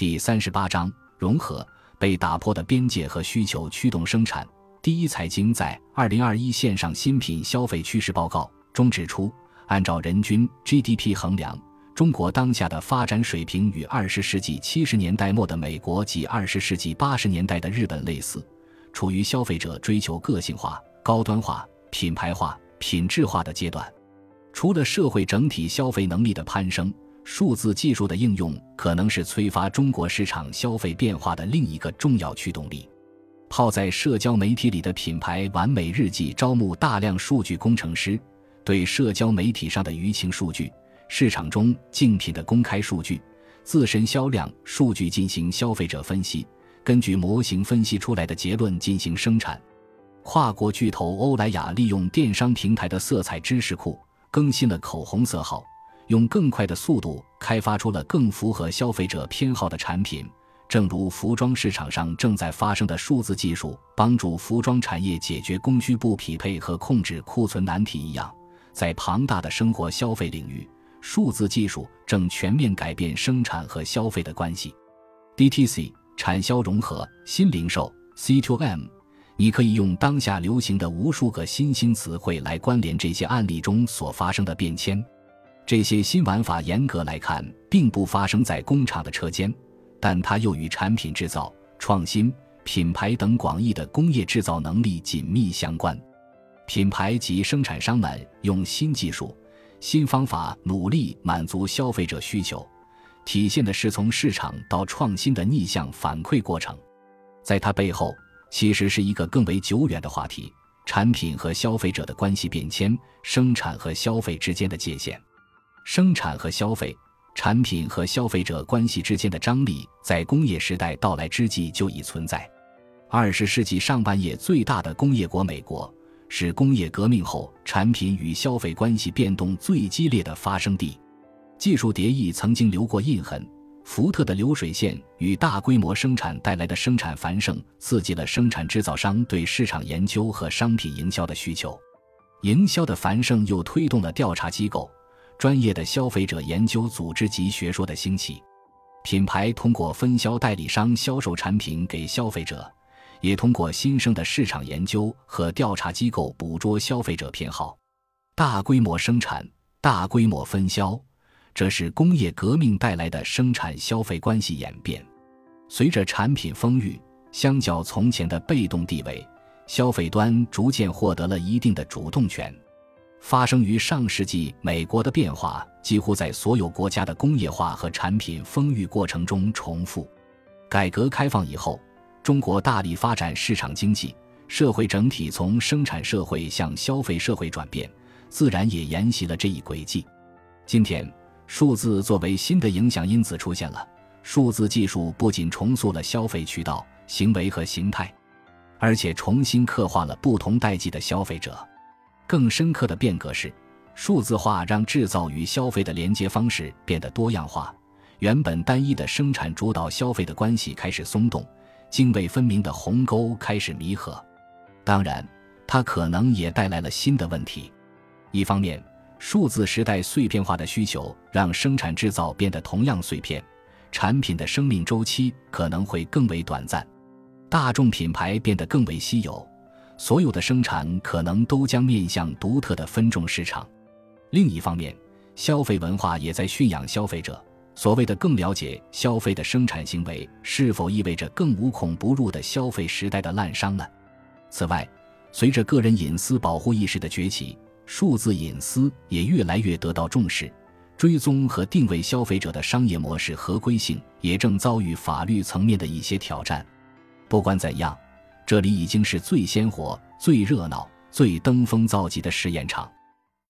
第三十八章融合被打破的边界和需求驱动生产。第一财经在二零二一线上新品消费趋势报告中指出，按照人均 GDP 衡量，中国当下的发展水平与二十世纪七十年代末的美国及二十世纪八十年代的日本类似，处于消费者追求个性化、高端化、品牌化、品质化的阶段。除了社会整体消费能力的攀升，数字技术的应用可能是催发中国市场消费变化的另一个重要驱动力。泡在社交媒体里的品牌完美日记招募大量数据工程师，对社交媒体上的舆情数据、市场中竞品的公开数据、自身销量数据进行消费者分析，根据模型分析出来的结论进行生产。跨国巨头欧莱雅利用电商平台的色彩知识库更新了口红色号，用更快的速度开发出了更符合消费者偏好的产品。正如服装市场上正在发生的数字技术帮助服装产业解决供需不匹配和控制库存难题一样，在庞大的生活消费领域，数字技术正全面改变生产和消费的关系。DTC 产销融合新零售 C2M，你可以用当下流行的无数个新兴词汇来关联这些案例中所发生的变迁。这些新玩法严格来看并不发生在工厂的车间。但它又与产品制造、创新、品牌等广义的工业制造能力紧密相关。品牌及生产商们用新技术、新方法努力满足消费者需求，体现的是从市场到创新的逆向反馈过程。在它背后，其实是一个更为久远的话题：产品和消费者的关系变迁，生产和消费之间的界限，生产和消费。产品和消费者关系之间的张力，在工业时代到来之际就已存在。二十世纪上半叶最大的工业国美国，是工业革命后产品与消费关系变动最激烈的发生地。技术叠翼曾经留过印痕。福特的流水线与大规模生产带来的生产繁盛，刺激了生产制造商对市场研究和商品营销的需求。营销的繁盛又推动了调查机构。专业的消费者研究组织及学说的兴起，品牌通过分销代理商销售产品给消费者，也通过新生的市场研究和调查机构捕捉消费者偏好。大规模生产、大规模分销，这是工业革命带来的生产消费关系演变。随着产品丰裕，相较从前的被动地位，消费端逐渐获得了一定的主动权。发生于上世纪美国的变化，几乎在所有国家的工业化和产品丰裕过程中重复。改革开放以后，中国大力发展市场经济，社会整体从生产社会向消费社会转变，自然也沿袭了这一轨迹。今天，数字作为新的影响因子出现了。数字技术不仅重塑了消费渠道、行为和形态，而且重新刻画了不同代际的消费者。更深刻的变革是，数字化让制造与消费的连接方式变得多样化。原本单一的生产主导消费的关系开始松动，泾渭分明的鸿沟开始弥合。当然，它可能也带来了新的问题。一方面，数字时代碎片化的需求让生产制造变得同样碎片，产品的生命周期可能会更为短暂，大众品牌变得更为稀有。所有的生产可能都将面向独特的分众市场。另一方面，消费文化也在驯养消费者。所谓的更了解消费的生产行为，是否意味着更无孔不入的消费时代的滥觞呢？此外，随着个人隐私保护意识的崛起，数字隐私也越来越得到重视。追踪和定位消费者的商业模式合规性也正遭遇法律层面的一些挑战。不管怎样。这里已经是最鲜活、最热闹、最登峰造极的试验场。